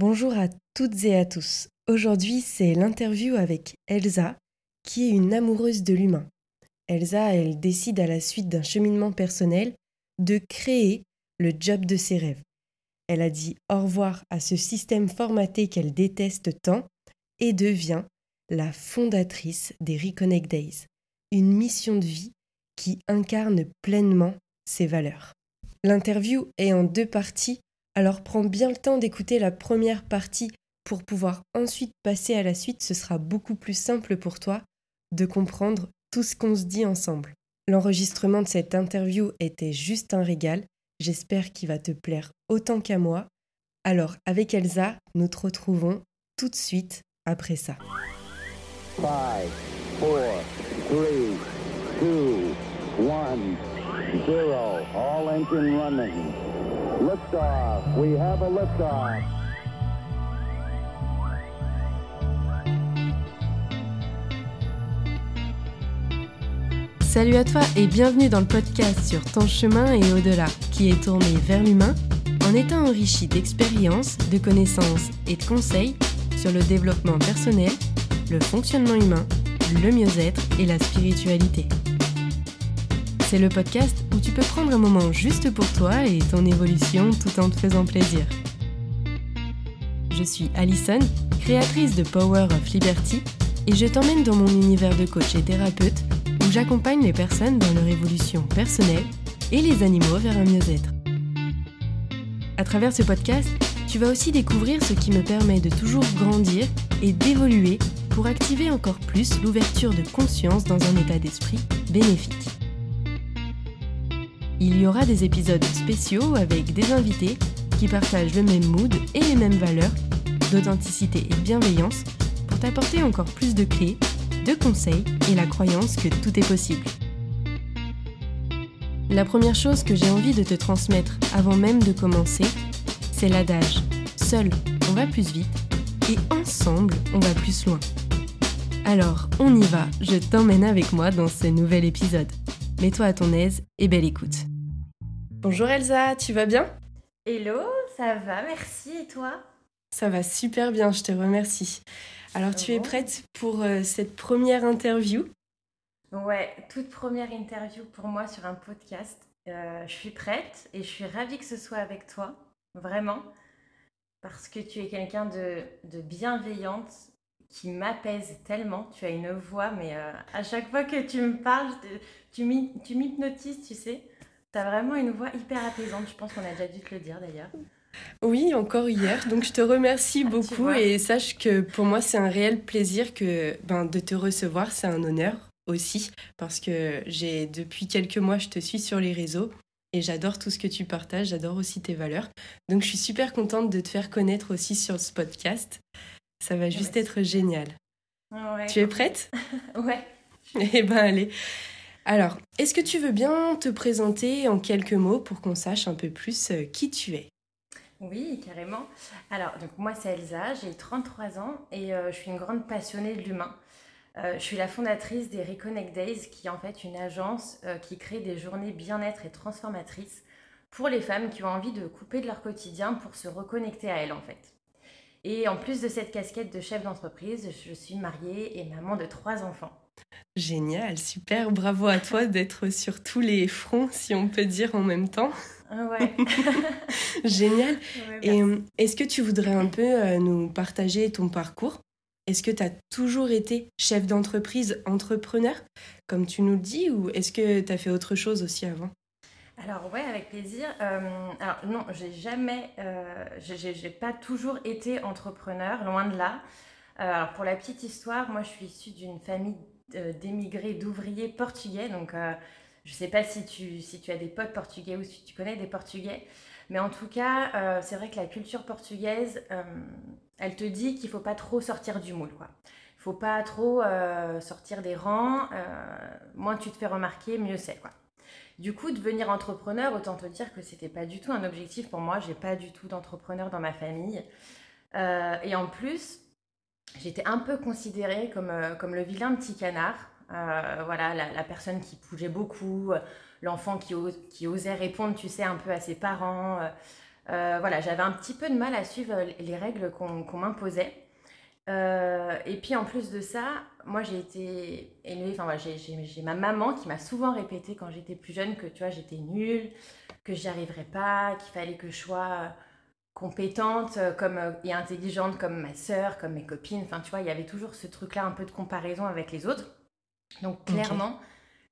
Bonjour à toutes et à tous. Aujourd'hui, c'est l'interview avec Elsa, qui est une amoureuse de l'humain. Elsa, elle décide à la suite d'un cheminement personnel de créer le job de ses rêves. Elle a dit au revoir à ce système formaté qu'elle déteste tant et devient la fondatrice des Reconnect Days, une mission de vie qui incarne pleinement ses valeurs. L'interview est en deux parties alors prends bien le temps d'écouter la première partie pour pouvoir ensuite passer à la suite, ce sera beaucoup plus simple pour toi de comprendre tout ce qu'on se dit ensemble. L'enregistrement de cette interview était juste un régal, j'espère qu'il va te plaire autant qu'à moi. Alors avec Elsa, nous te retrouvons tout de suite après ça. 5, 4, 3, 2, 1, 0, all engine running. A Salut à toi et bienvenue dans le podcast sur ton chemin et au-delà, qui est tourné vers l'humain en étant enrichi d'expériences, de connaissances et de conseils sur le développement personnel, le fonctionnement humain, le mieux-être et la spiritualité. C'est le podcast où tu peux prendre un moment juste pour toi et ton évolution tout en te faisant plaisir. Je suis Alison, créatrice de Power of Liberty, et je t'emmène dans mon univers de coach et thérapeute où j'accompagne les personnes dans leur évolution personnelle et les animaux vers un mieux-être. À travers ce podcast, tu vas aussi découvrir ce qui me permet de toujours grandir et d'évoluer pour activer encore plus l'ouverture de conscience dans un état d'esprit bénéfique. Il y aura des épisodes spéciaux avec des invités qui partagent le même mood et les mêmes valeurs d'authenticité et de bienveillance pour t'apporter encore plus de clés, de conseils et la croyance que tout est possible. La première chose que j'ai envie de te transmettre avant même de commencer, c'est l'adage. Seul, on va plus vite et ensemble, on va plus loin. Alors, on y va, je t'emmène avec moi dans ce nouvel épisode. Mets-toi à ton aise et belle écoute. Bonjour Elsa, tu vas bien? Hello, ça va, merci. Et toi? Ça va super bien, je te remercie. Alors, tu es prête pour euh, cette première interview? Ouais, toute première interview pour moi sur un podcast. Euh, je suis prête et je suis ravie que ce soit avec toi, vraiment, parce que tu es quelqu'un de, bienveillante qui m'apaise tellement. Tu as une voix, mais euh, à chaque fois que tu me parles, tu m'hypnotises, tu sais. T'as vraiment une voix hyper apaisante, je pense qu'on a déjà dû te le dire d'ailleurs. Oui, encore hier. Donc je te remercie ah, beaucoup et sache que pour moi c'est un réel plaisir que ben, de te recevoir, c'est un honneur aussi parce que j'ai depuis quelques mois je te suis sur les réseaux et j'adore tout ce que tu partages, j'adore aussi tes valeurs. Donc je suis super contente de te faire connaître aussi sur ce podcast. Ça va juste être génial. tu es prête? Ouais. Eh ben allez. Alors, est-ce que tu veux bien te présenter en quelques mots pour qu'on sache un peu plus euh, qui tu es? Oui, carrément. Alors, moi c'est Elsa, j'ai 33 ans et euh, je suis une grande passionnée de l'humain. Euh, je suis la fondatrice des Reconnect Days, qui est en fait une agence qui crée des journées bien-être et transformatrices pour les femmes qui ont envie de couper de leur quotidien pour se reconnecter à elles en fait. Et en plus de cette casquette de chef d'entreprise, je suis mariée et maman de trois enfants. Génial, super, bravo à toi d'être sur tous les fronts, si on peut dire en même temps. Ah ouais. Génial. Et euh, est-ce que tu voudrais un peu euh, nous partager ton parcours? Est-ce que tu as toujours été chef d'entreprise, entrepreneur, comme tu nous le dis, ou est-ce que tu as fait autre chose aussi avant? Alors ouais, avec plaisir. Euh, alors non, j'ai jamais, j'ai pas toujours été entrepreneur, loin de là. alors pour la petite histoire, moi je suis issue d'une famille d'émigrés, d'ouvriers portugais. Donc, euh, je ne sais pas si tu, si tu as des potes portugais ou si tu connais des portugais. Mais en tout cas, euh, c'est vrai que la culture portugaise, euh, elle te dit qu'il ne faut pas trop sortir du moule. Il ne faut pas trop sortir des rangs. moins tu te fais remarquer, mieux c'est. Quoi. Du coup, devenir entrepreneur, autant te dire que ce n'était pas du tout un objectif pour moi. J'ai pas du tout d'entrepreneur dans ma famille. et en plus, j'étais un peu considérée comme, euh, comme le vilain petit canard. Euh, voilà, la, personne qui bougeait beaucoup, l'enfant qui, osait répondre, tu sais, un peu à ses parents. voilà, j'avais un petit peu de mal à suivre les règles qu'on m'imposait. et puis en plus de ça, moi j'ai été élevée, enfin j'ai ma maman qui m'a souvent répété quand j'étais plus jeune que tu vois j'étais nulle, que j'y arriverais pas, qu'il fallait que je sois compétente comme, et intelligente comme ma sœur, comme mes copines. Enfin tu vois, il y avait toujours ce truc-là un peu de comparaison avec les autres. Donc clairement,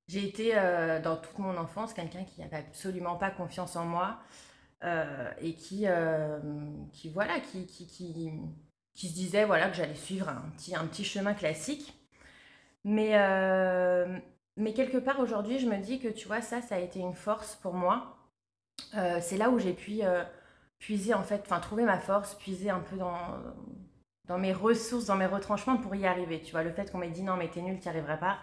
j'ai été euh, dans toute mon enfance quelqu'un qui n'avait absolument pas confiance en moi euh, et qui, euh, qui voilà, qui, qui, qui, qui, se disait voilà que j'allais suivre un petit, un petit chemin classique. Mais, mais quelque part aujourd'hui, je me dis que tu vois ça, ça a été une force pour moi. c'est là où j'ai pu puiser en fait, enfin trouver ma force, puiser un peu dans dans mes ressources, dans mes retranchements pour y arriver. Tu vois, le fait qu'on m'ait dit non, mais t'es nul, t'y arriveras pas,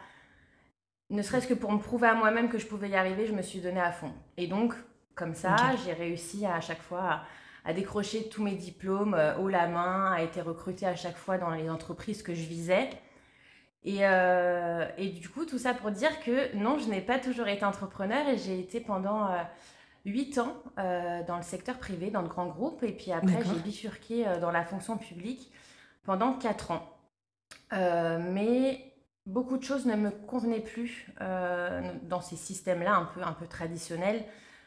ne serait-ce que pour me prouver à moi-même que je pouvais y arriver, je me suis donnée à fond. Et donc, comme ça, j'ai réussi à, chaque fois à, décrocher tous mes diplômes euh, haut la main, à été recrutée à chaque fois dans les entreprises que je visais. Et, euh, et du coup, tout ça pour dire que non, je n'ai pas toujours été entrepreneur et j'ai été pendant euh, huit ans dans le secteur privé, dans de grands groupes. Et puis après, j'ai bifurqué dans la fonction publique pendant quatre ans. mais beaucoup de choses ne me convenaient plus euh, dans ces systèmes-là un peu, un peu traditionnels,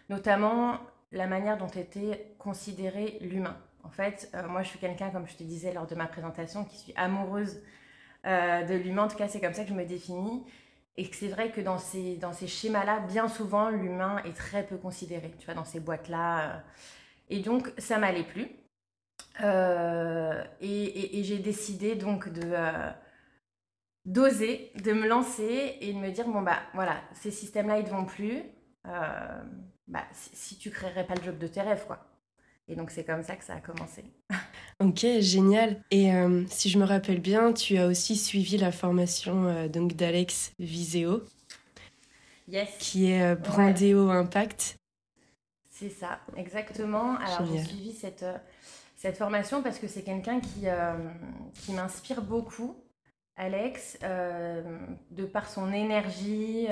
notamment la manière dont était considéré l'humain. En fait, euh, moi, je suis quelqu'un, comme je te disais lors de ma présentation, qui suis amoureuse euh, de l'humain. En tout cas, c'est comme ça que je me définis. Et c'est vrai que dans ces, schémas-là, bien souvent, l'humain est très peu considéré, tu vois, dans ces boîtes-là. Et donc, ça m'allait plus. et, et j'ai décidé donc de d'oser, de me lancer et de me dire bon bah voilà, ces systèmes-là ils ne vont plus. Euh, bah, si, tu créerais pas le job de tes rêves quoi. Et donc c'est comme ça que ça a commencé. ok, génial. Et euh, si je me rappelle bien, tu as aussi suivi la formation euh, donc d'Alex Viseo. Yes. Qui est Brandéo Impact. C'est ça, exactement. Alors j'ai suivi cette, cette formation parce que c'est quelqu'un qui, qui m'inspire beaucoup. Alex, euh, de par son énergie.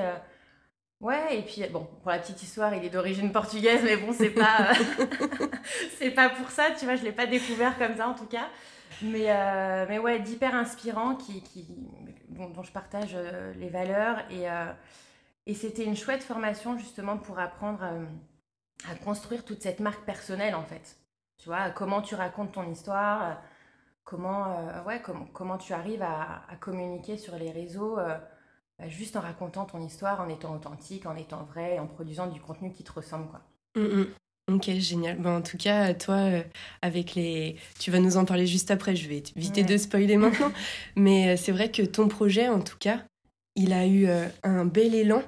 Euh, ouais, et puis bon, pour la petite histoire, il est d'origine portugaise, mais bon, c'est pas, c'est pas pour ça, tu vois, je l'ai pas découvert comme ça en tout cas. Mais, euh, mais ouais, d'hyper inspirant, qui, qui dont, je partage les valeurs. Et, et c'était une chouette formation justement pour apprendre à construire toute cette marque personnelle en fait. Tu vois, comment tu racontes ton histoire comment, euh, ouais, comment tu arrives à, communiquer sur les réseaux euh, bah, juste en racontant ton histoire, en étant authentique, en étant vrai, en produisant du contenu qui te ressemble. Quoi. Mmh, mmh. Ok, génial. Bon, en tout cas, toi, euh, avec les... Tu vas nous en parler juste après, je vais éviter de spoiler maintenant. Mais c'est vrai que ton projet, en tout cas, il a eu un bel élan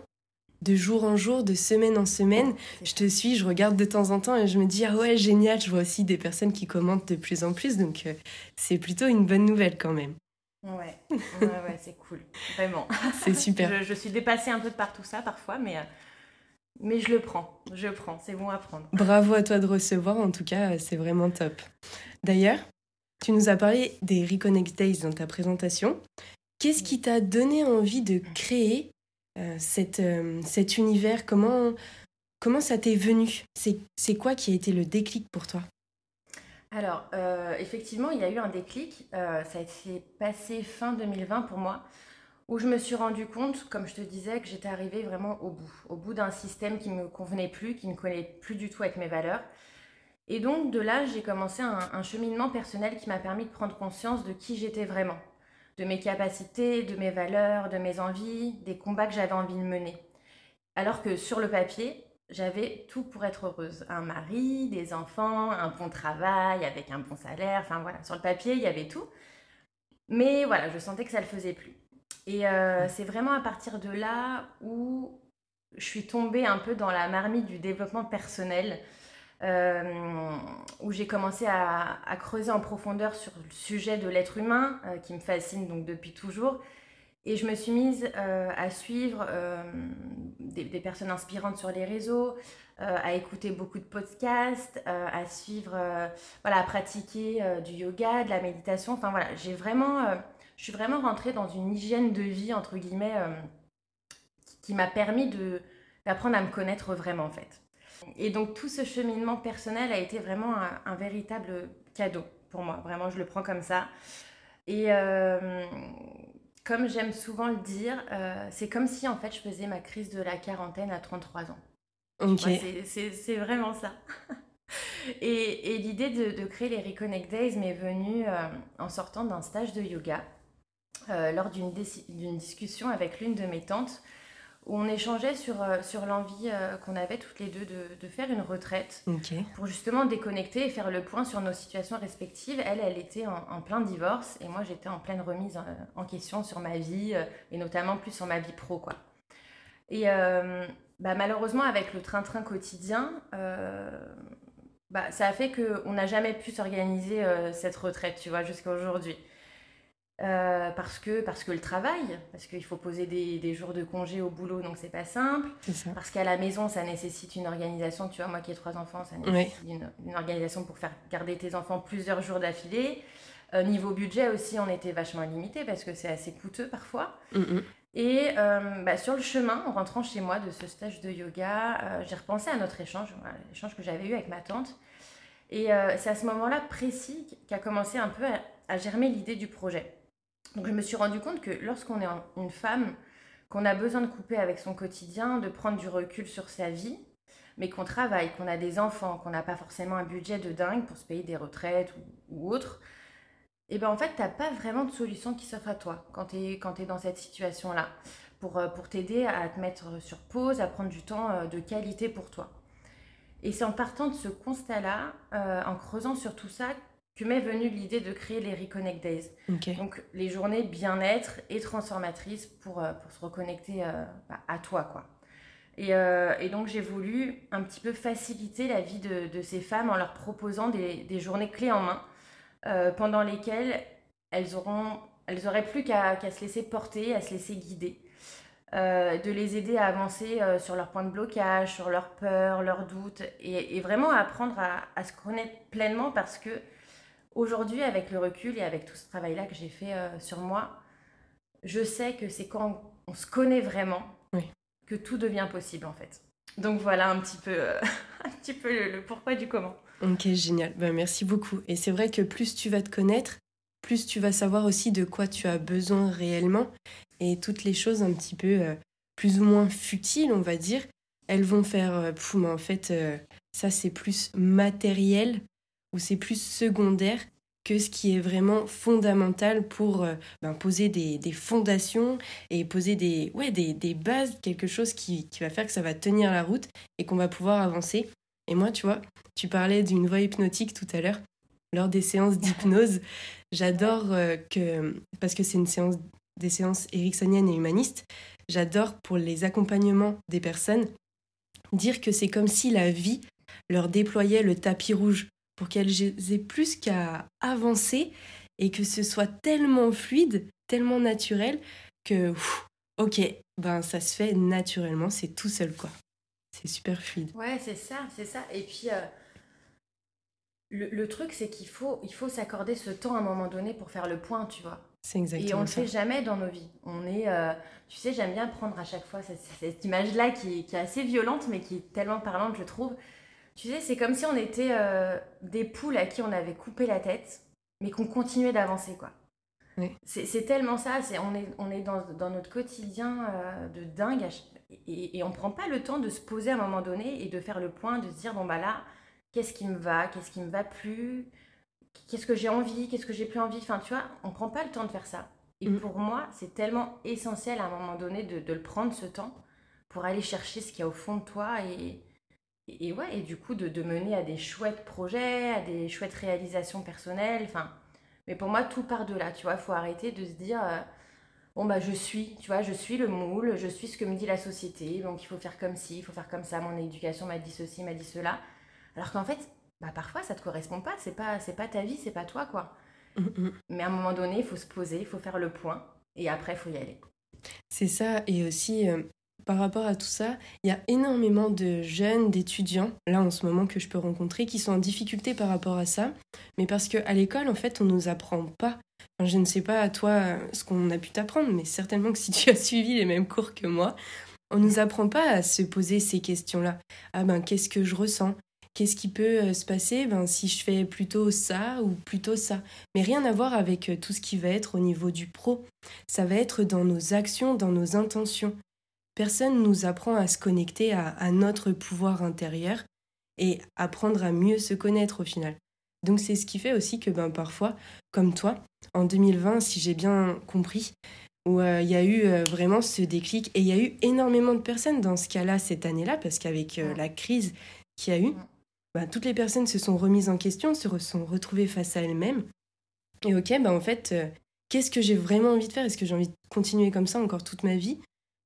de jour en jour, de semaine en semaine. Je te suis, je regarde de temps en temps et je me dis, ah ouais, génial, je vois aussi des personnes qui commentent de plus en plus, donc euh, c'est plutôt une bonne nouvelle quand même. Ouais, ouais, ouais c'est cool, vraiment. C'est super. Je, suis dépassée un peu par tout ça parfois, mais, euh, mais je le prends, je prends, c'est bon à prendre. Bravo à toi de recevoir, en tout cas, c'est vraiment top. D'ailleurs, tu nous as parlé des Reconnect Days dans ta présentation. Qu'est-ce qui t'a donné envie de créer euh, cette, euh, cet univers? Comment, comment ça t'est venu? C'est quoi qui a été le déclic pour toi? Alors, euh, effectivement, il y a eu un déclic. ça s'est passé fin 2020 pour moi, où je me suis rendu compte, comme je te disais, que j'étais arrivée vraiment au bout, au bout d'un système qui ne me convenait plus, qui ne collait plus du tout avec mes valeurs. Et donc, de là, j'ai commencé un cheminement personnel qui m'a permis de prendre conscience de qui j'étais vraiment de mes capacités, de mes valeurs, de mes envies, des combats que j'avais envie de mener. Alors que sur le papier, j'avais tout pour être heureuse. Un mari, des enfants, un bon travail avec un bon salaire. Enfin voilà, sur le papier, il y avait tout. Mais voilà, je sentais que ça ne le faisait plus. Et euh, c'est vraiment à partir de là où je suis tombée un peu dans la marmite du développement personnel. Euh, où j'ai commencé à, creuser en profondeur sur le sujet de l'être humain, euh, qui me fascine donc depuis toujours. Et je me suis mise euh, à suivre des, personnes inspirantes sur les réseaux, à écouter beaucoup de podcasts, à suivre, voilà, à pratiquer du yoga, de la méditation. Enfin voilà, j'ai vraiment, je suis vraiment rentrée dans une hygiène de vie entre guillemets qui, m'a permis de d'apprendre à me connaître vraiment en fait. Et donc tout ce cheminement personnel a été vraiment un, véritable cadeau pour moi. Vraiment, je le prends comme ça. Et euh, comme j'aime souvent le dire, euh, c'est comme si en fait je faisais ma crise de la quarantaine à 33 ans. C'est vraiment ça. et, et l'idée de, de, créer les Reconnect Days m'est venue euh, en sortant d'un stage de yoga lors d'une discussion avec l'une de mes tantes où on échangeait sur, euh, sur l'envie euh, qu'on avait toutes les deux de, de faire une retraite pour justement déconnecter et faire le point sur nos situations respectives. Elle, elle était en, plein divorce et moi j'étais en pleine remise en, en, question sur ma vie euh, et notamment plus sur ma vie pro. Quoi. Et bah, malheureusement avec le train-train quotidien, bah, ça a fait qu'on n'a jamais pu s'organiser cette retraite, tu vois, jusqu'à aujourd'hui. Euh, parce, que, parce que le travail, parce qu'il faut poser des, des, jours de congé au boulot, donc c'est pas simple. Parce qu'à la maison, ça nécessite une organisation. Tu vois, moi qui ai trois enfants, ça nécessite une, organisation pour faire garder tes enfants plusieurs jours d'affilée. Euh, niveau budget aussi, on était vachement limité parce que c'est assez coûteux parfois. Mm. Et euh, bah, sur le chemin, en rentrant chez moi de ce stage de yoga, j'ai repensé à notre échange, l'échange que j'avais eu avec ma tante. Et c'est à ce moment-là précis qu'a commencé un peu à germer l'idée du projet. Donc je me suis rendu compte que lorsqu'on est une femme, qu'on a besoin de couper avec son quotidien, de prendre du recul sur sa vie, mais qu'on travaille, qu'on a des enfants, qu'on n'a pas forcément un budget de dingue pour se payer des retraites ou, autre, et eh bien en fait, tu n'as pas vraiment de solution qui s'offre à toi quand tu es, es, dans cette situation-là, pour, euh, pour t'aider à te mettre sur pause, à prendre du temps euh, de qualité pour toi. Et c'est en partant de ce constat-là, euh, en creusant sur tout ça, que m'est venue l'idée de créer les Reconnect Days. Donc les journées bien-être et transformatrices pour, euh, pour se reconnecter euh, bah, à toi. quoi. Et, euh, et donc j'ai voulu un petit peu faciliter la vie de, de ces femmes en leur proposant des, des journées clés en main pendant lesquelles elles auront elles auraient plus qu'à se laisser porter, à se laisser guider. de les aider à avancer sur leurs points de blocage, sur leurs peurs, leurs doutes, et, et vraiment à apprendre à, à, se connaître pleinement parce que Aujourd'hui, avec le recul et avec tout ce travail-là que j'ai fait euh, sur moi, je sais que c'est quand on, se connaît vraiment que tout devient possible en fait. Donc voilà un petit peu, euh, un petit peu le, pourquoi du comment. Ok, génial. Ben, merci beaucoup. Et c'est vrai que plus tu vas te connaître, plus tu vas savoir aussi de quoi tu as besoin réellement. Et toutes les choses un petit peu euh, plus ou moins futiles, on va dire, elles vont faire, mais en fait, ça c'est plus matériel ou c'est plus secondaire que ce qui est vraiment fondamental pour euh, ben, poser des, fondations et poser des, ouais, des bases, quelque chose qui, qui, va faire que ça va tenir la route et qu'on va pouvoir avancer. Et moi, tu vois, tu parlais d'une voix hypnotique tout à l'heure, lors des séances d'hypnose. J'adore euh, que, parce que c'est une séance, des séances ericksoniennes et humanistes, j'adore pour les accompagnements des personnes dire que c'est comme si la vie leur déployait le tapis rouge pour qu'elles aient plus qu'à avancer et que ce soit tellement fluide, tellement naturel que, ok, ben ça se fait naturellement, c'est tout seul quoi. C'est super fluide. Ouais, c'est ça, c'est ça. Et puis, euh, le, truc, c'est qu'il faut, il faut s'accorder ce temps à un moment donné pour faire le point, tu vois. C'est exactement Et on ne le fait jamais dans nos vies. On est, euh, tu sais, j'aime bien prendre à chaque fois cette, image-là qui, qui, est assez violente, mais qui est tellement parlante, je trouve. Tu sais, c'est comme si on était euh, des poules à qui on avait coupé la tête, mais qu'on continuait d'avancer, quoi. C'est tellement ça, c'est on est, on est dans, dans notre quotidien euh, de dingue et, et on prend pas le temps de se poser à un moment donné et de faire le point, de se dire, bon bah là, qu'est-ce qui me va, qu'est-ce qui me va plus, qu'est-ce que j'ai envie, qu'est-ce que j'ai plus envie, enfin tu vois, on prend pas le temps de faire ça. Et mm. pour moi, c'est tellement essentiel à un moment donné de, de, le prendre ce temps pour aller chercher ce qu'il y a au fond de toi et, et, ouais, et du coup, de, de, mener à des chouettes projets, à des chouettes réalisations personnelles. Enfin, mais pour moi, tout part de là, tu vois. Il faut arrêter de se dire, euh, bon, bah, je suis, tu vois, je suis le moule, je suis ce que me dit la société, donc il faut faire comme ci, il faut faire comme ça, mon éducation m'a dit ceci, m'a dit cela. Alors qu'en fait, bah, parfois, ça te correspond pas, c'est pas, c'est pas ta vie, c'est pas toi, quoi. Mm, mm. Mais à un moment donné, il faut se poser, il faut faire le point, et après, il faut y aller. C'est ça, et aussi, euh, par rapport à tout ça, il y a énormément de jeunes, d'étudiants, là en ce moment que je peux rencontrer, qui sont en difficulté par rapport à ça. Mais parce qu'à l'école, en fait, on ne nous apprend pas. je ne sais pas à toi ce qu'on a pu t'apprendre, mais certainement que si tu as suivi les mêmes cours que moi, On nous apprend pas à se poser ces questions-là. Ah ben, qu'est-ce que je ressens? Qu'est-ce qui peut euh, se passer? Ben, si je fais plutôt ça ou plutôt ça Mais rien à voir avec euh, tout ce qui va être au niveau du pro. Ça va être dans nos actions, dans nos intentions. Personne nous apprend à se connecter à, notre pouvoir intérieur et apprendre à mieux se connaître au final. Donc c'est ce qui fait aussi que ben, parfois, comme toi, en 2020, si j'ai bien compris, où euh, il y a eu vraiment ce déclic et il y a eu énormément de personnes dans ce cas-là cette année-là parce qu'avec la crise qu'il y a eu, bah, toutes les personnes se sont remises en question, se sont retrouvées face à elles-mêmes. Et ok, bah en fait, euh, qu'est-ce que j'ai vraiment envie de faire? Est-ce que j'ai envie de continuer comme ça encore toute ma vie?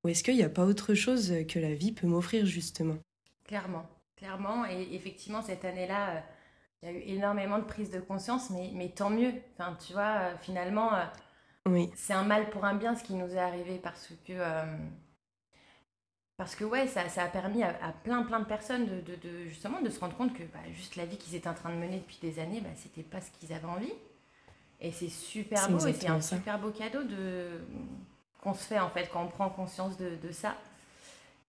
Ou est-ce qu'il n'y a pas autre chose que la vie peut m'offrir justement? Clairement, clairement. Et effectivement, cette année-là, euh, il y a eu énormément de prise de conscience, mais, mais tant mieux. Enfin, tu vois, euh, finalement, oui. c'est un mal pour un bien ce qui nous est arrivé parce que parce que ouais, ça, ça a permis à, plein plein de personnes de, de, justement de se rendre compte que bah, juste la vie qu'ils étaient en train de mener depuis des années, bah, c'était pas ce qu'ils avaient envie. Et c'est super beau et c'est un super beau cadeau de qu'on se fait en fait quand on prend conscience de, de ça.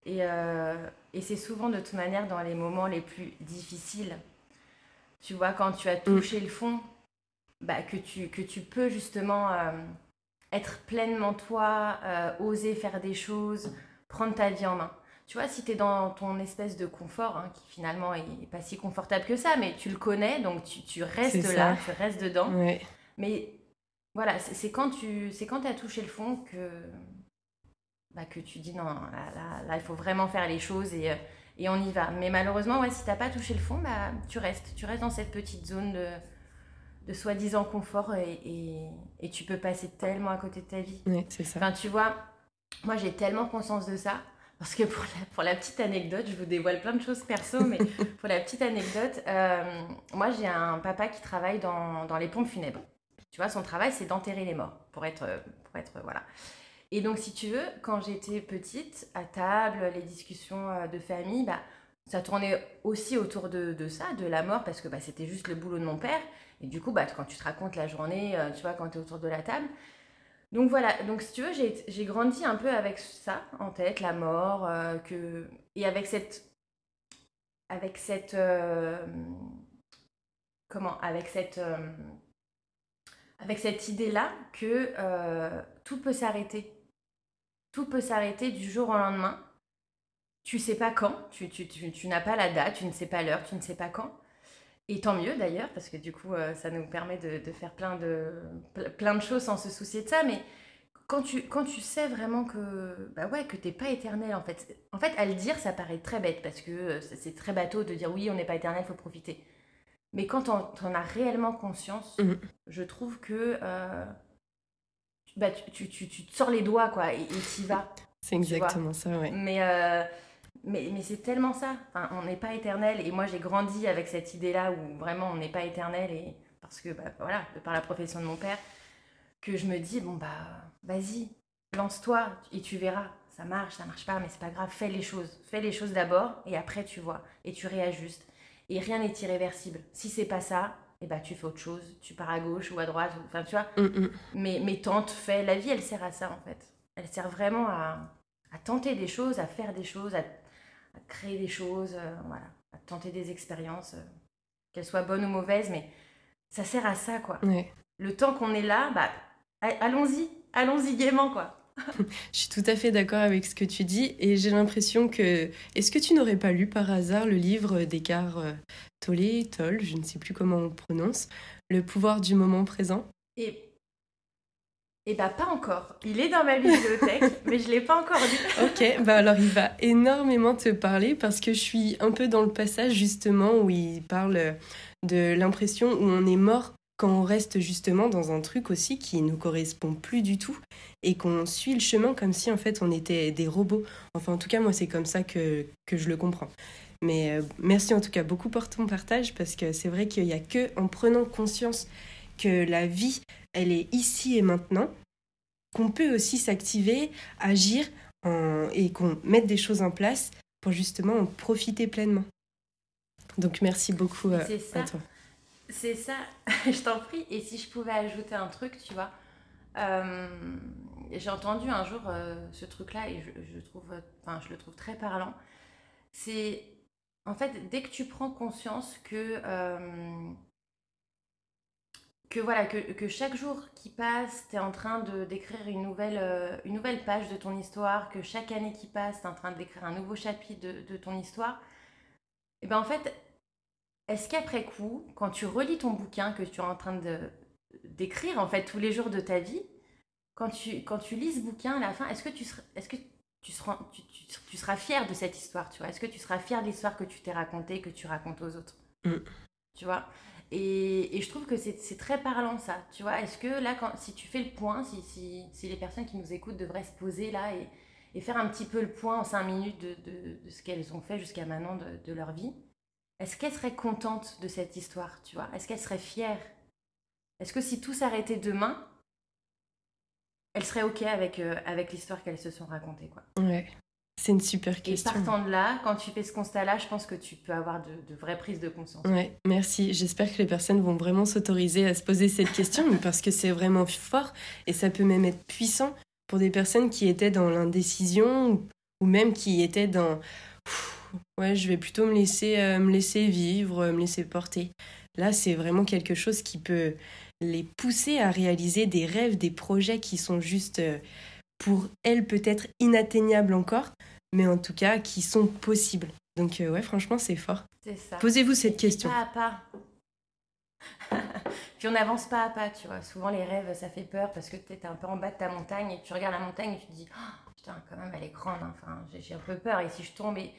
Et, euh, et c'est souvent de toute manière dans les moments les plus difficiles. Tu vois, quand tu as mm. touché le fond, bah, que, tu, que tu peux justement euh, être pleinement toi, euh, oser faire des choses, prendre ta vie en main. Tu vois, si tu es dans ton espèce de confort, hein, qui finalement est pas si confortable que ça, mais tu le connais, donc tu, tu restes là, tu restes dedans. Mais voilà, c'est quand tu quand as touché le fond que, bah, que tu dis non, là, là, il faut vraiment faire les choses et, euh, et on y va. Mais malheureusement, ouais, si tu n'as pas touché le fond, bah, tu restes. Tu restes dans cette petite zone de, de soi-disant confort et, et, et, tu peux passer tellement à côté de ta vie. c'est ça. Enfin, tu vois, moi, j'ai tellement conscience de ça. Parce que pour la, pour la, petite anecdote, je vous dévoile plein de choses perso, mais pour la petite anecdote, euh, moi j'ai un papa qui travaille dans, dans, les pompes funèbres. Tu vois, son travail c'est d'enterrer les morts, pour être, pour être. Voilà. Et donc, si tu veux, quand j'étais petite, à table, les discussions euh, de famille, bah, ça tournait aussi autour de, de ça, de la mort, parce que bah, c'était juste le boulot de mon père. Et du coup, bah, quand tu te racontes la journée, euh, tu vois, quand tu es autour de la table, donc voilà, donc si tu veux, j'ai grandi un peu avec ça en tête, la mort, euh, que, et avec cette. Avec cette. Euh, comment Avec cette. Euh, avec cette idée-là que tout peut s'arrêter. Tout peut s'arrêter du jour au lendemain. Tu sais pas quand, tu, n'as pas la date, tu ne sais pas l'heure, tu ne sais pas quand. Et tant mieux d'ailleurs, parce que du coup, euh, ça nous permet de, de, faire plein de, plein de choses sans se soucier de ça. Mais quand tu, quand tu sais vraiment que, bah ouais, que t'es pas éternel, en fait. En fait, à le dire, ça paraît très bête, parce que euh, c'est très bateau de dire oui, on n'est pas éternel, il faut profiter. Mais quand on en as réellement conscience, mmh. je trouve que euh, bah, tu, tu, tu, te sors les doigts, quoi, et tu y vas. C'est exactement ça, ouais. Mais mais, mais c'est tellement ça. Enfin, on n'est pas éternel. Et moi, j'ai grandi avec cette idée-là où vraiment on n'est pas éternel. Et parce que, bah, voilà, de par la profession de mon père, que je me dis, bon, bah, vas-y, lance-toi et tu verras. Ça marche, ça marche pas, mais c'est pas grave. Fais les choses. Fais les choses d'abord et après tu vois. Et tu réajustes. Et rien n'est irréversible. Si c'est pas ça, et eh bah, tu fais autre chose. Tu pars à gauche ou à droite. Enfin, tu vois. Mm, mm. Mais, mais tente, fais. La vie, elle sert à ça, en fait. Elle sert vraiment à, à tenter des choses, à faire des choses, à créer des choses, euh, voilà, à tenter des expériences, euh, qu'elles soient bonnes ou mauvaises, mais ça sert à ça, quoi. Le temps qu'on est là, bah, allons-y, allons-y gaiement, quoi. Je suis tout à fait d'accord avec ce que tu dis et j'ai l'impression que... Est-ce que tu n'aurais pas lu par hasard le livre d'Eckhart euh, Tolle, Tolle, je ne sais plus comment on prononce, Le pouvoir du moment présent? Et eh bah pas encore. Il est dans ma bibliothèque, mais je l'ai pas encore lu. ok, bah alors il va énormément te parler parce que je suis un peu dans le passage justement où il parle de l'impression où on est mort quand on reste justement dans un truc aussi qui ne nous correspond plus du tout et qu'on suit le chemin comme si en fait on était des robots. Enfin en tout cas moi c'est comme ça que, que je le comprends. Mais euh, merci en tout cas beaucoup pour ton partage parce que c'est vrai qu'il n'y a que en prenant conscience que la vie, elle est ici et maintenant, qu'on peut aussi s'activer, agir et qu'on mette des choses en place pour justement en profiter pleinement. Donc merci beaucoup euh, à toi. C'est ça, je t'en prie. Et si je pouvais ajouter un truc, tu vois, euh, j'ai entendu un jour ce truc-là et je, trouve, je le trouve très parlant. C'est en fait dès que tu prends conscience que que voilà que, chaque jour qui passe, tu es en train de d'écrire une nouvelle, euh, une nouvelle page de ton histoire, que chaque année qui passe, tu es en train d'écrire un nouveau chapitre de, ton histoire, et bien en fait, est-ce qu'après coup, quand tu relis ton bouquin que tu es en train de d'écrire en fait tous les jours de ta vie, quand tu, quand tu lis ce bouquin à la fin, est-ce que tu seras, est-ce que tu seras, tu, tu, seras fier de cette histoire, tu vois? Est-ce que tu seras fier de l'histoire que tu t'es racontée, que tu racontes aux autres? Mm. Tu vois? Et, je trouve que c'est très parlant ça, tu vois? Est-ce que là, quand, si tu fais le point, si, si, si, les personnes qui nous écoutent devraient se poser là et, et faire un petit peu le point en cinq minutes de, de, de ce qu'elles ont fait jusqu'à maintenant de, de, leur vie, est-ce qu'elles seraient contentes de cette histoire, tu vois? Est-ce qu'elles seraient fières Est-ce que si tout s'arrêtait demain, elles seraient OK avec, euh, avec l'histoire qu'elles se sont racontées, quoi? Ouais. C'est une super question. Et partant de là, quand tu fais ce constat-là, je pense que tu peux avoir de, vraies prises de conscience. Ouais, merci. J'espère que les personnes vont vraiment s'autoriser à se poser cette question, parce que c'est vraiment fort et ça peut même être puissant pour des personnes qui étaient dans l'indécision ou même qui étaient dans ouais, je vais plutôt me laisser euh, me laisser vivre, me laisser porter. Là, c'est vraiment quelque chose qui peut les pousser à réaliser des rêves, des projets qui sont juste euh, pour elles peut-être inatteignables encore, mais en tout cas qui sont possibles. Donc euh, ouais, franchement, c'est fort. C'est ça. Posez-vous cette question. Pas à pas. Puis on n'avance pas à pas, tu vois. Souvent les rêves, ça fait peur parce que tu es un peu en bas de ta montagne et tu regardes la montagne et tu te dis, oh, putain, quand même, elle est grande. Hein. Enfin, j'ai un peu peur. Et si je tombe, et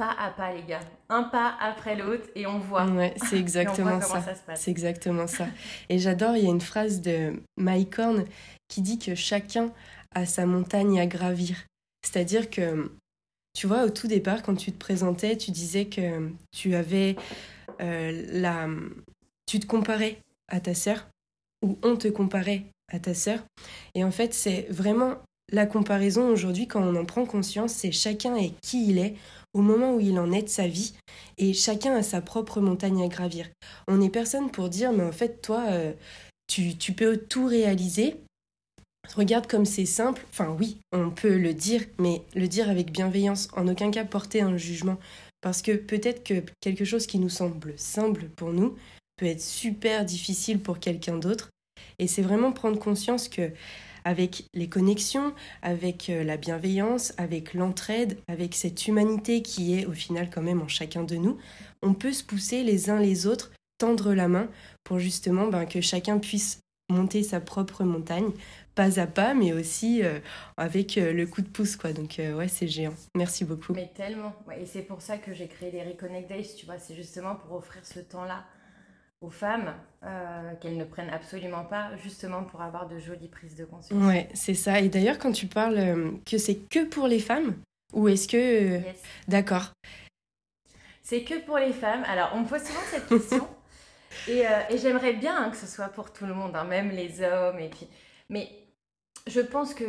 pas à pas, les gars. Un pas après l'autre et on voit. Ouais, c'est exactement ça. c'est exactement ça. Et j'adore, il y a une phrase de Mike Horn qui dit que chacun a sa montagne à gravir. C'est-à-dire que tu vois, au tout départ, quand tu te présentais, tu disais que tu avais euh, la... Tu te comparais à ta sœur, ou on te comparait à ta sœur. Et en fait, c'est vraiment la comparaison aujourd'hui, quand on en prend conscience, c'est chacun est qui il est au moment où il en est de sa vie, et chacun a sa propre montagne à gravir. On n'est personne pour dire, mais en fait, toi, euh, tu, tu peux tout réaliser, Regarde comme c'est simple. Enfin oui, on peut le dire, mais le dire avec bienveillance, en aucun cas porter un jugement. Parce que peut-être que quelque chose qui nous semble simple pour nous peut être super difficile pour quelqu'un d'autre. Et c'est vraiment prendre conscience que avec les connexions, avec euh, la bienveillance, avec l'entraide, avec cette humanité qui est au final quand même en chacun de nous, on peut se pousser les uns les autres, tendre la main pour justement ben, que chacun puisse monter sa propre montagne pas à pas, mais aussi euh, avec euh, le coup de pouce, quoi. Donc, euh, ouais, c'est géant. Merci beaucoup. Mais tellement. et c'est pour ça que j'ai créé les Reconnect Days, tu vois. C'est justement pour offrir ce temps-là aux femmes, qu'elles ne prennent absolument pas, justement pour avoir de jolies prises de conscience. Ouais, c'est ça. Et d'ailleurs, quand tu parles que c'est que pour les femmes, ou est-ce que... D'accord. C'est que pour les femmes. Alors, on me pose souvent cette question. et, et j'aimerais bien hein, que ce soit pour tout le monde, hein, même les hommes. Et puis... Mais je pense que.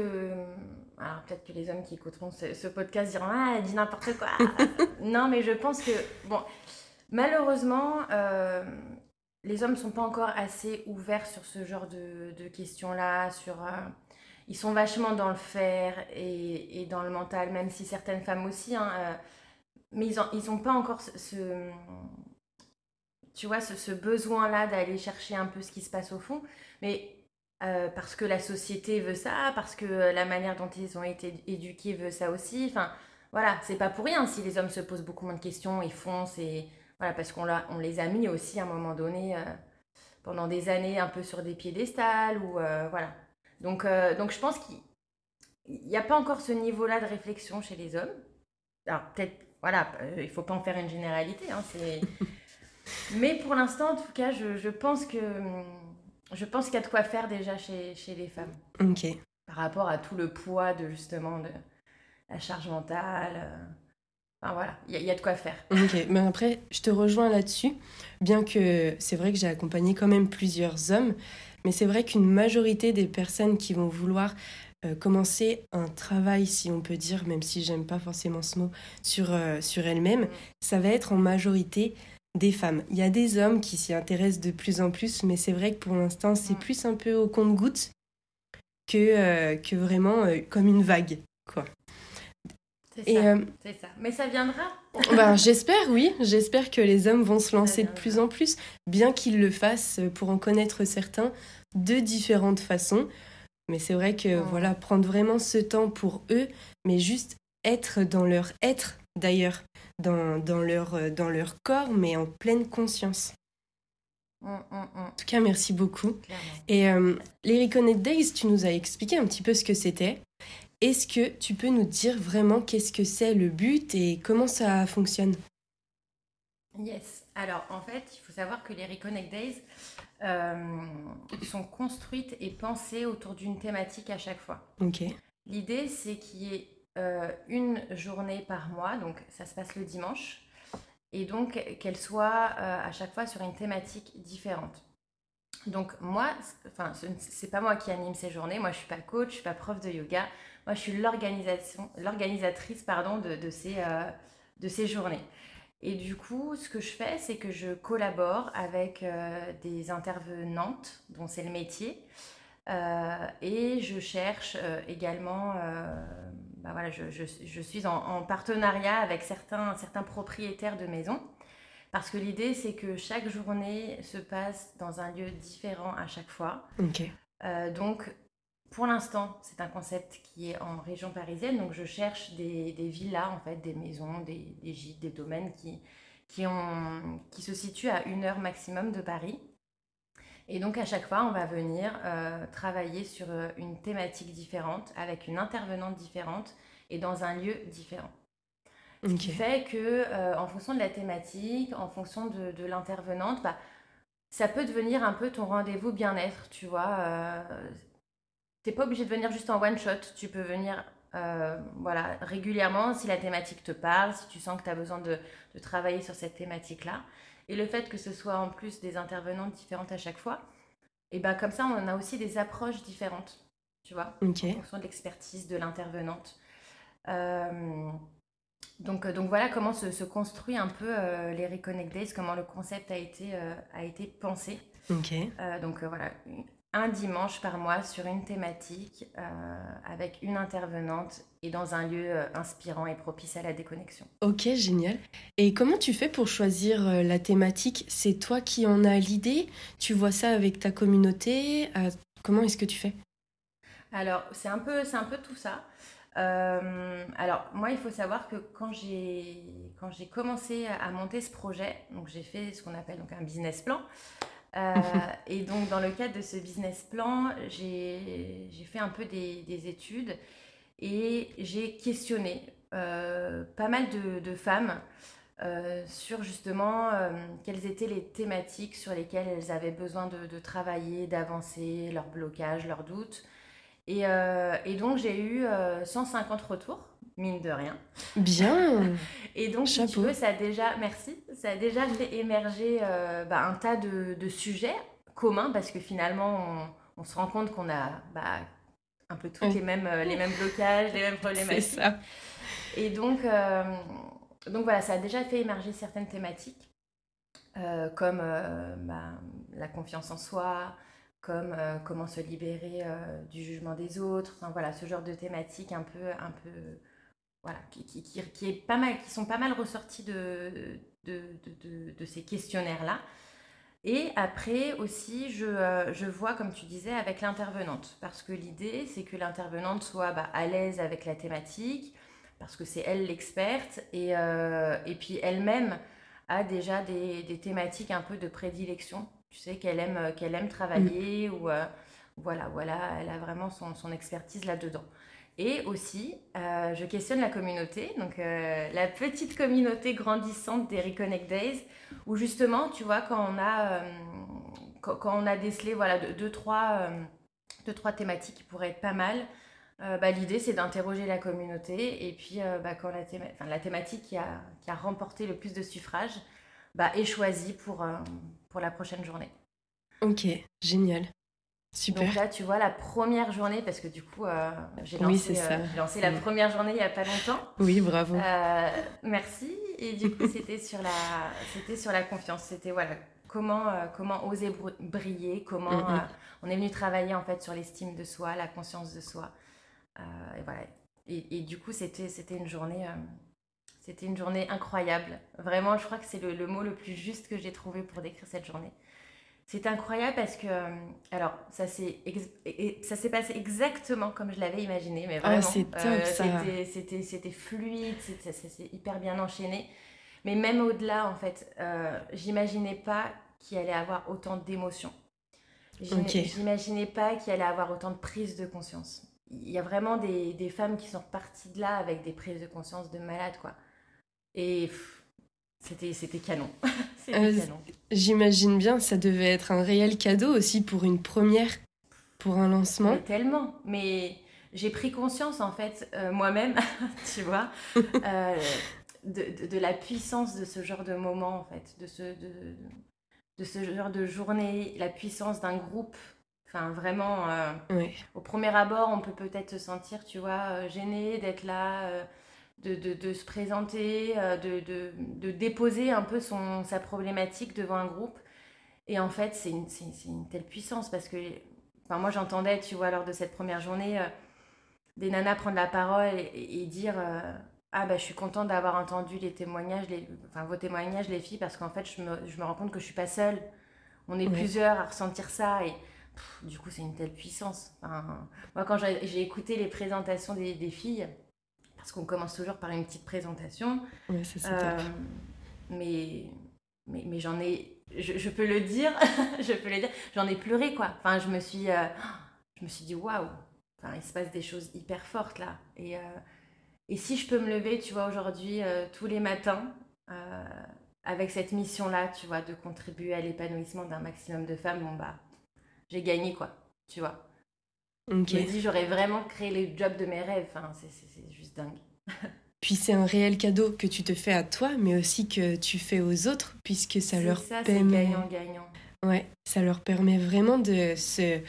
Alors, peut-être que les hommes qui écouteront ce, podcast diront Ah, elle dit n'importe quoi. non, mais je pense que. Bon, malheureusement, euh, les hommes sont pas encore assez ouverts sur ce genre de, questions-là. Sur, euh, ils sont vachement dans le faire et, dans le mental, même si certaines femmes aussi. Hein, euh, mais ils n'ont ils ont pas encore ce, tu vois, ce, ce besoin-là d'aller chercher un peu ce qui se passe au fond. Mais euh, parce que la société veut ça, parce que la manière dont ils ont été éduqués veut ça aussi. Enfin, voilà, c'est pas pour rien si les hommes se posent beaucoup moins de questions, ils foncent et voilà, parce qu'on on les a mis aussi à un moment donné euh, pendant des années un peu sur des piédestals ou euh, voilà. Donc, donc je pense qu'il n'y a pas encore ce niveau-là de réflexion chez les hommes. Alors peut-être, voilà, il faut pas en faire une généralité, hein, mais pour l'instant, en tout cas, je, je pense que je pense qu'il y a de quoi faire déjà chez, chez les femmes. Ok. Par rapport à tout le poids de justement de la charge mentale. Euh, enfin voilà, il y, a de quoi faire. Ok, mais après, je te rejoins là-dessus, bien que c'est vrai que j'ai accompagné quand même plusieurs hommes, mais c'est vrai qu'une majorité des personnes qui vont vouloir euh, commencer un travail, si on peut dire, même si j'aime pas forcément ce mot, sur, euh, sur elles-mêmes, mm. ça va être en majorité des femmes. Il y a des hommes qui s'y intéressent de plus en plus, mais c'est vrai que pour l'instant, c'est plus un peu au compte-goutte que, que vraiment comme une vague, quoi. C'est ça, c'est ça. Mais ça viendra. ben, j'espère, oui. J'espère que les hommes vont se lancer de plus en plus, bien qu'ils le fassent pour en connaître certains de différentes façons. Mais c'est vrai que voilà, prendre vraiment ce temps pour eux, mais juste être dans leur être d'ailleurs, dans, dans, leur, euh, dans leur corps, mais en pleine conscience. Mm, mm, mm. En tout cas, merci beaucoup. Et euh, les Reconnect Days, tu nous as expliqué un petit peu ce que c'était. Est-ce que tu peux nous dire vraiment qu'est-ce que c'est le but et comment ça fonctionne? Yes. Alors, en fait, il faut savoir que les Reconnect Days euh, sont construites et pensées autour d'une thématique à chaque fois. Ok. L'idée, c'est qu'il y ait euh, une journée par mois, donc ça se passe le dimanche, et donc qu'elle soit euh, à chaque fois sur une thématique différente. Donc moi, enfin c'est pas moi qui anime ces journées, moi je suis pas coach, je suis pas prof de yoga, moi je suis l'organisatrice pardon de, ces, euh, de ces journées. Et du coup, ce que je fais, c'est que je collabore avec des intervenantes dont c'est le métier, et je cherche également bah voilà, je, je, je suis en, en, partenariat avec certains, certains propriétaires de maisons. Parce que l'idée, c'est que chaque journée se passe dans un lieu différent à chaque fois. Euh, donc, pour l'instant, c'est un concept qui est en région parisienne. Donc, je cherche des, des villas, en fait, des maisons, des, des gîtes, des domaines qui, qui, ont, qui se situent à une heure maximum de Paris. Et donc à chaque fois, on va venir euh, travailler sur euh, une thématique différente, avec une intervenante différente et dans un lieu différent. Ce qui fait que, euh, en fonction de la thématique, en fonction de, de l'intervenante, bah, ça peut devenir un peu ton rendez-vous bien-être, tu vois. Euh, T'es pas obligé de venir juste en one shot, tu peux venir voilà, régulièrement si la thématique te parle, si tu sens que tu as besoin de, de, travailler sur cette thématique-là. Et le fait que ce soit en plus des intervenantes différentes à chaque fois, et ben comme ça, on a aussi des approches différentes, tu vois, en fonction de l'expertise de l'intervenante. Euh, donc, donc voilà comment se, construit un peu euh, les Reconnect Days, comment le concept a été, euh, a été pensé. donc voilà, un dimanche par mois sur une thématique avec une intervenante et dans un lieu euh, inspirant et propice à la déconnexion. Ok, génial. Et comment tu fais pour choisir euh, la thématique? C'est toi qui en as l'idée? Tu vois ça avec ta communauté? Euh, Comment est-ce que tu fais? Alors, c'est un, peu, un peu tout ça. Alors, moi, il faut savoir que quand j'ai, quand j'ai commencé à monter ce projet, donc j'ai fait ce qu'on appelle donc un business plan. et donc, dans le cadre de ce business plan, j'ai, fait un peu des, des études et j'ai questionné euh, pas mal de, femmes euh, sur justement euh, quelles étaient les thématiques sur lesquelles elles avaient besoin de, travailler, d'avancer, leurs blocages, leurs doutes. Et, et donc j'ai eu 150 retours, mine de rien. Bien. et donc si tu veux, ça a déjà, merci, ça a déjà fait émerger bah, un tas de, de, sujets communs parce que finalement on, on se rend compte qu'on a bah, un peu tous les, mêmes, euh, les mêmes blocages, les mêmes problématiques. C'est ça. Et donc, euh, donc voilà, ça a déjà fait émerger certaines thématiques, euh, comme bah, la confiance en soi, comme comment se libérer du jugement des autres, voilà, ce genre de thématiques un peu, un peu voilà, qui, est pas mal, qui sont pas mal ressorties de, de, de, ces questionnaires-là. Et après aussi, je, euh, je, vois, comme tu disais, avec l'intervenante. Parce que l'idée, c'est que l'intervenante soit bah, à l'aise avec la thématique, parce que c'est elle l'experte, et, euh, et puis elle-même a déjà des, des, thématiques un peu de prédilection. Tu sais, qu'elle aime, euh, qu'elle aime travailler, ou voilà, voilà, elle a vraiment son, son expertise là-dedans. Et aussi, je questionne la communauté, donc la petite communauté grandissante des Reconnect Days, où justement, tu vois, quand on a, euh, quand, on a décelé voilà, deux, trois, euh, deux, trois thématiques qui pourraient être pas mal, euh, bah, l'idée c'est d'interroger la communauté et puis bah, quand la thématique qui a, qui a remporté le plus de suffrages bah, est choisie pour, pour la prochaine journée. Ok, génial. Super. Donc là, tu vois, la première journée, parce que du coup, j'ai lancé, lancé la première journée il n'y a pas longtemps. Oui, bravo. merci. Et du coup, c'était sur, la, c'était sur la confiance. C'était voilà, comment, comment oser briller, comment mm, mm. on est venu travailler en fait sur l'estime de soi, la conscience de soi. et voilà. Et, du coup, c'était, c'était une journée c'était une journée incroyable. Vraiment, je crois que c'est le, mot le plus juste que j'ai trouvé pour décrire cette journée. C'était incroyable parce que, euh, alors, ça s'est, passé exactement comme je l'avais imaginé, mais ah, vraiment. Euh, c'était, fluide, ça s'est hyper bien enchaîné. Mais même au-delà, en fait, euh, j'imaginais pas qu'il allait avoir autant d'émotions. J'imaginais pas qu'il allait avoir autant de prise de conscience. Il y a vraiment des, des femmes qui sont reparties de là avec des prises de conscience de malades, quoi. Et c'était, c'était canon. Euh, canon. J'imagine bien, ça devait être un réel cadeau aussi pour une première, pour un lancement. tellement, mais j'ai pris conscience en fait euh, moi-même, tu vois, euh, de, de, la puissance de ce genre de moment en fait, de ce, de, de ce genre de journée, la puissance d'un groupe. Enfin, vraiment, au premier abord, on peut peut-être se sentir, tu vois, gêné d'être là de, se présenter, euh, de, déposer un peu son, sa problématique devant un groupe. Et en fait, c'est une, une, telle puissance parce que enfin, moi, j'entendais, tu vois, lors de cette première journée, euh, des nanas prendre la parole et, dire euh, Ah, bah, je suis contente d'avoir entendu les témoignages, les, enfin, vos témoignages, les filles, parce qu'en fait, je me, je me, rends compte que je suis pas seule. On est plusieurs à ressentir ça. Et du coup, c'est une telle puissance. moi, quand j'ai écouté les présentations des, des filles, parce qu'on commence toujours par une petite présentation. Oui, c'est ça. Euh, mais, mais, mais j'en ai, je, peux le dire, je peux le dire, j'en ai pleuré quoi. Enfin, je me suis, euh, je me suis dit waouh, enfin, il se passe des choses hyper fortes là. Et, euh, et si je peux me lever, tu vois, aujourd'hui, tous les matins, avec cette mission-là, tu vois, de contribuer à l'épanouissement d'un maximum de femmes, bon bah, j'ai gagné quoi, tu vois? Je me dis, j'aurais vraiment créé le job de mes rêves. Enfin, c'est juste dingue. Puis c'est un réel cadeau que tu te fais à toi, mais aussi que tu fais aux autres, puisque ça leur ça, permet. gagnant-gagnant. Ouais, ça leur permet vraiment de se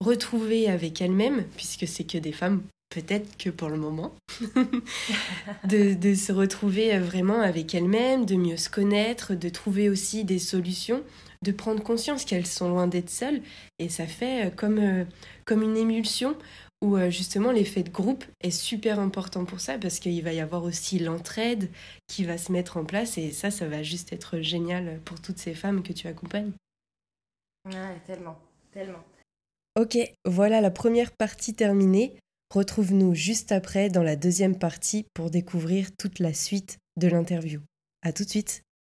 retrouver avec elles-mêmes, puisque c'est que des femmes, peut-être que pour le moment, de, de, se retrouver vraiment avec elles-mêmes, de mieux se connaître, de trouver aussi des solutions, de prendre conscience qu'elles sont loin d'être seules. Et ça fait comme, euh, comme une émulsion où euh, justement l'effet de groupe est super important pour ça parce qu'il va y avoir aussi l'entraide qui va se mettre en place et ça, ça va juste être génial pour toutes ces femmes que tu accompagnes. Ouais, tellement, tellement. Ok, voilà la première partie terminée. Retrouve-nous juste après dans la deuxième partie pour découvrir toute la suite de l'interview. À tout de suite.